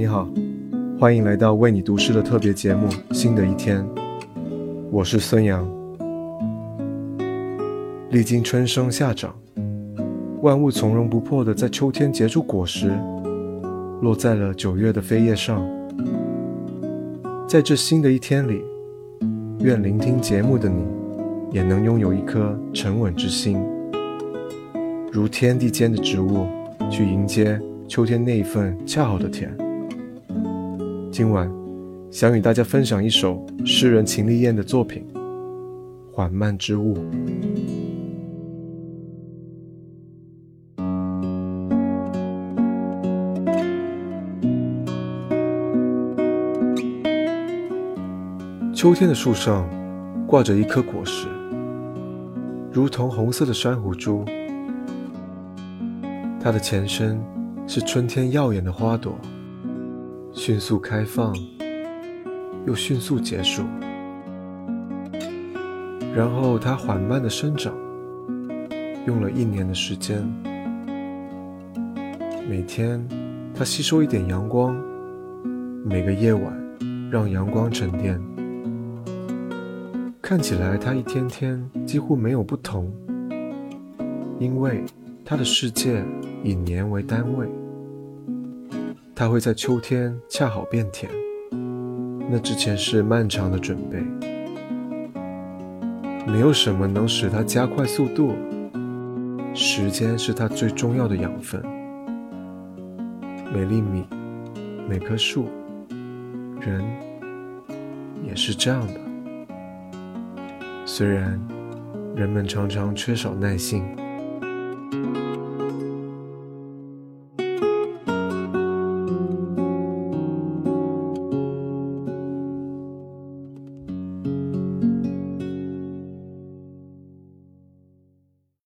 你好，欢迎来到为你读诗的特别节目《新的一天》，我是孙杨。历经春生夏长，万物从容不迫的在秋天结出果实，落在了九月的飞叶上。在这新的一天里，愿聆听节目的你，也能拥有一颗沉稳之心，如天地间的植物，去迎接秋天那一份恰好的甜。今晚想与大家分享一首诗人秦丽燕的作品《缓慢之物》。秋天的树上挂着一颗果实，如同红色的珊瑚珠。它的前身是春天耀眼的花朵，迅速开放，又迅速结束。然后它缓慢的生长，用了一年的时间。每天，它吸收一点阳光，每个夜晚，让阳光沉淀。看起来，它一天天几乎没有不同，因为它的世界以年为单位。它会在秋天恰好变甜，那之前是漫长的准备。没有什么能使它加快速度，时间是它最重要的养分。每粒米，每棵树，人，也是这样的。虽然人们常常缺少耐性，